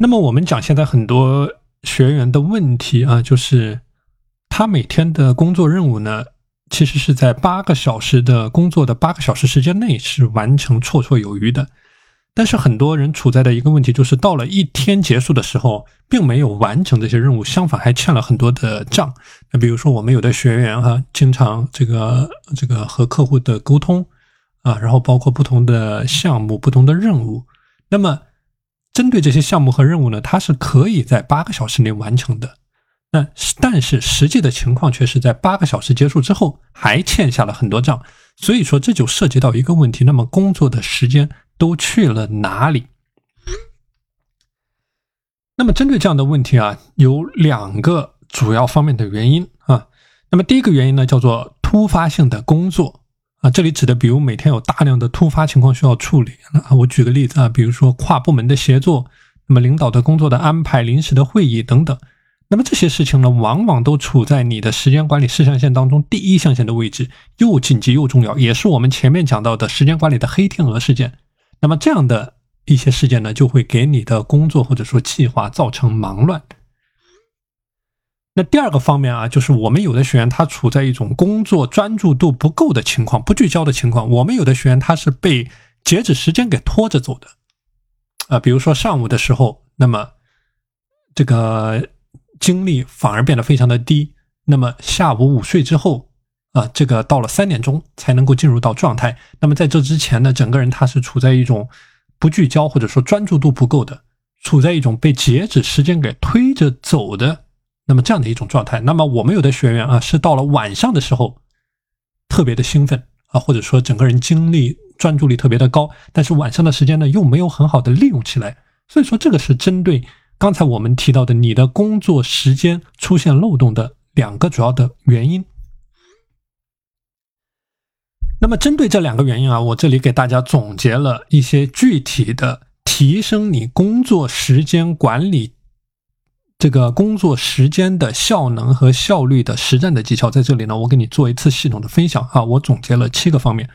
那么我们讲现在很多学员的问题啊，就是他每天的工作任务呢，其实是在八个小时的工作的八个小时时间内是完成绰绰有余的。但是很多人处在的一个问题就是，到了一天结束的时候，并没有完成这些任务，相反还欠了很多的账。那比如说，我们有的学员哈，经常这个这个和客户的沟通啊，然后包括不同的项目、不同的任务，那么。针对这些项目和任务呢，它是可以在八个小时内完成的。那但是实际的情况却是在八个小时结束之后还欠下了很多账。所以说这就涉及到一个问题：那么工作的时间都去了哪里？那么针对这样的问题啊，有两个主要方面的原因啊。那么第一个原因呢，叫做突发性的工作。啊，这里指的，比如每天有大量的突发情况需要处理。啊，我举个例子啊，比如说跨部门的协作，那么领导的工作的安排、临时的会议等等。那么这些事情呢，往往都处在你的时间管理四象限当中第一象限的位置，又紧急又重要，也是我们前面讲到的时间管理的黑天鹅事件。那么这样的一些事件呢，就会给你的工作或者说计划造成忙乱。那第二个方面啊，就是我们有的学员他处在一种工作专注度不够的情况，不聚焦的情况。我们有的学员他是被截止时间给拖着走的，啊，比如说上午的时候，那么这个精力反而变得非常的低。那么下午午睡之后，啊，这个到了三点钟才能够进入到状态。那么在这之前呢，整个人他是处在一种不聚焦或者说专注度不够的，处在一种被截止时间给推着走的。那么这样的一种状态，那么我们有的学员啊，是到了晚上的时候特别的兴奋啊，或者说整个人精力专注力特别的高，但是晚上的时间呢又没有很好的利用起来，所以说这个是针对刚才我们提到的你的工作时间出现漏洞的两个主要的原因。那么针对这两个原因啊，我这里给大家总结了一些具体的提升你工作时间管理。这个工作时间的效能和效率的实战的技巧，在这里呢，我给你做一次系统的分享啊。我总结了七个方面。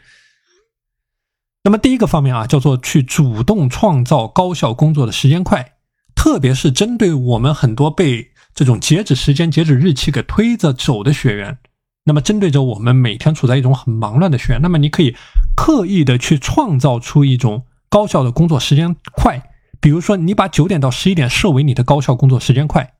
那么第一个方面啊，叫做去主动创造高效工作的时间块，特别是针对我们很多被这种截止时间、截止日期给推着走的学员。那么针对着我们每天处在一种很忙乱的学员，那么你可以刻意的去创造出一种高效的工作时间块。比如说，你把九点到十一点设为你的高效工作时间块，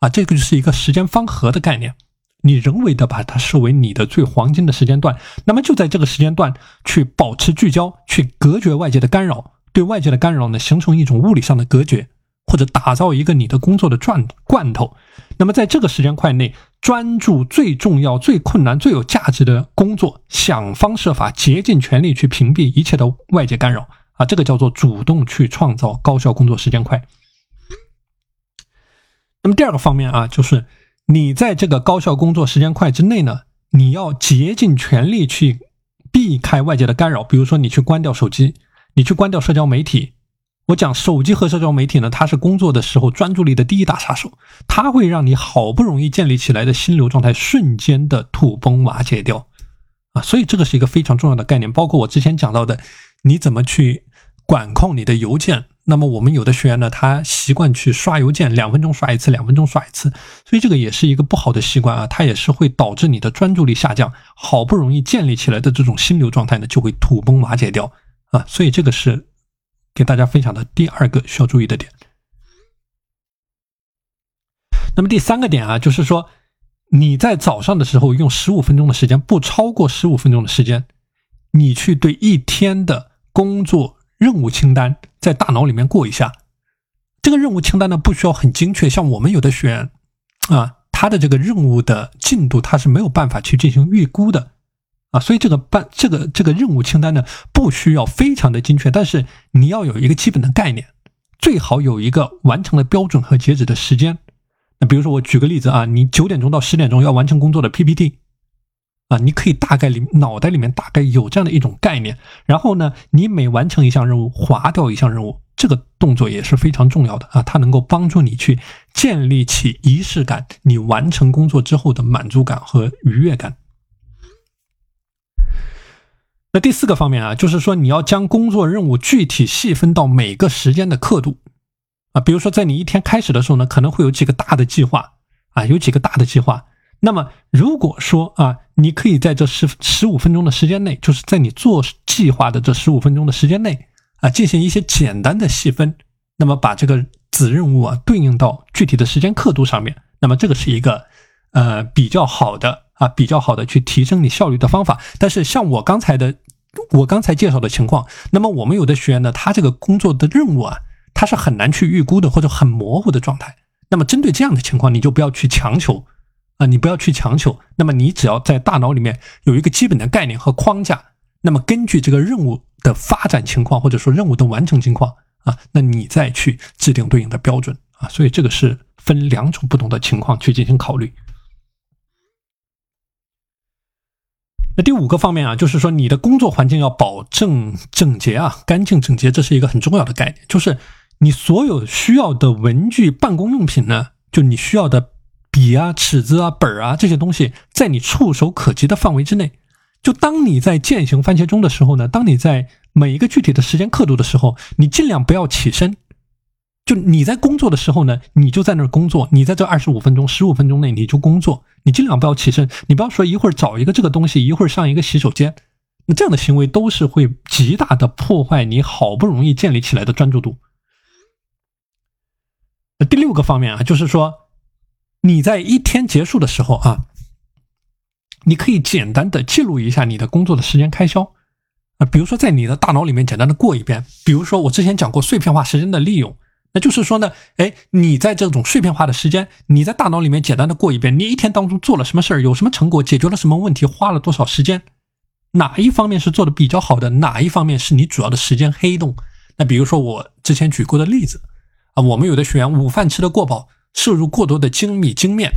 啊，这个就是一个时间方盒的概念。你人为的把它设为你的最黄金的时间段，那么就在这个时间段去保持聚焦，去隔绝外界的干扰，对外界的干扰呢形成一种物理上的隔绝，或者打造一个你的工作的转罐头。那么在这个时间块内，专注最重要、最困难、最有价值的工作，想方设法、竭尽全力去屏蔽一切的外界干扰。啊，这个叫做主动去创造高效工作时间块。那么第二个方面啊，就是你在这个高效工作时间块之内呢，你要竭尽全力去避开外界的干扰。比如说，你去关掉手机，你去关掉社交媒体。我讲手机和社交媒体呢，它是工作的时候专注力的第一大杀手，它会让你好不容易建立起来的心流状态瞬间的土崩瓦解掉。啊，所以这个是一个非常重要的概念。包括我之前讲到的，你怎么去。管控你的邮件，那么我们有的学员呢，他习惯去刷邮件，两分钟刷一次，两分钟刷一次，所以这个也是一个不好的习惯啊，它也是会导致你的专注力下降，好不容易建立起来的这种心流状态呢，就会土崩瓦解掉啊，所以这个是给大家分享的第二个需要注意的点。那么第三个点啊，就是说你在早上的时候用十五分钟的时间，不超过十五分钟的时间，你去对一天的工作。任务清单在大脑里面过一下，这个任务清单呢不需要很精确，像我们有的学员啊，他的这个任务的进度他是没有办法去进行预估的啊，所以这个办这个这个任务清单呢不需要非常的精确，但是你要有一个基本的概念，最好有一个完成的标准和截止的时间。那比如说我举个例子啊，你九点钟到十点钟要完成工作的 PPT。啊，你可以大概里脑袋里面大概有这样的一种概念，然后呢，你每完成一项任务，划掉一项任务，这个动作也是非常重要的啊，它能够帮助你去建立起仪式感，你完成工作之后的满足感和愉悦感。那第四个方面啊，就是说你要将工作任务具体细分到每个时间的刻度。啊，比如说在你一天开始的时候呢，可能会有几个大的计划啊，有几个大的计划。那么如果说啊，你可以在这十十五分钟的时间内，就是在你做计划的这十五分钟的时间内啊，进行一些简单的细分，那么把这个子任务啊对应到具体的时间刻度上面，那么这个是一个呃比较好的啊比较好的去提升你效率的方法。但是像我刚才的我刚才介绍的情况，那么我们有的学员呢，他这个工作的任务啊。他是很难去预估的，或者很模糊的状态。那么针对这样的情况，你就不要去强求啊，你不要去强求。那么你只要在大脑里面有一个基本的概念和框架，那么根据这个任务的发展情况，或者说任务的完成情况啊，那你再去制定对应的标准啊。所以这个是分两种不同的情况去进行考虑。那第五个方面啊，就是说你的工作环境要保证整洁啊，干净整洁，这是一个很重要的概念，就是。你所有需要的文具、办公用品呢？就你需要的笔啊、尺子啊、本儿啊这些东西，在你触手可及的范围之内。就当你在践行番茄钟的时候呢，当你在每一个具体的时间刻度的时候，你尽量不要起身。就你在工作的时候呢，你就在那儿工作。你在这二十五分钟、十五分钟内你就工作，你尽量不要起身。你不要说一会儿找一个这个东西，一会儿上一个洗手间，那这样的行为都是会极大的破坏你好不容易建立起来的专注度。第六个方面啊，就是说，你在一天结束的时候啊，你可以简单的记录一下你的工作的时间开销啊，比如说在你的大脑里面简单的过一遍。比如说我之前讲过碎片化时间的利用，那就是说呢，哎，你在这种碎片化的时间，你在大脑里面简单的过一遍，你一天当中做了什么事儿，有什么成果，解决了什么问题，花了多少时间，哪一方面是做的比较好的，哪一方面是你主要的时间黑洞？那比如说我之前举过的例子。啊，我们有的学员午饭吃的过饱，摄入过多的精米精面，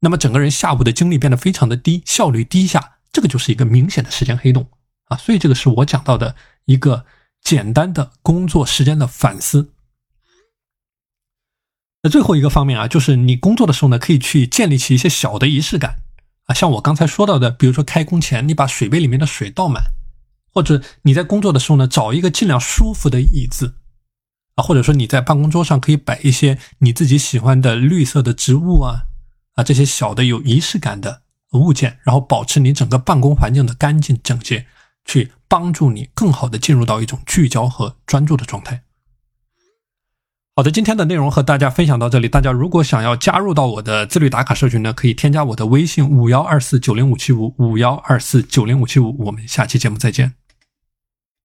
那么整个人下午的精力变得非常的低，效率低下，这个就是一个明显的时间黑洞啊。所以这个是我讲到的一个简单的工作时间的反思。那最后一个方面啊，就是你工作的时候呢，可以去建立起一些小的仪式感啊，像我刚才说到的，比如说开工前你把水杯里面的水倒满，或者你在工作的时候呢，找一个尽量舒服的椅子。或者说你在办公桌上可以摆一些你自己喜欢的绿色的植物啊啊这些小的有仪式感的物件，然后保持你整个办公环境的干净整洁，去帮助你更好的进入到一种聚焦和专注的状态。好的，今天的内容和大家分享到这里。大家如果想要加入到我的自律打卡社群呢，可以添加我的微信五幺二四九零五七五五幺二四九零五七五。我们下期节目再见。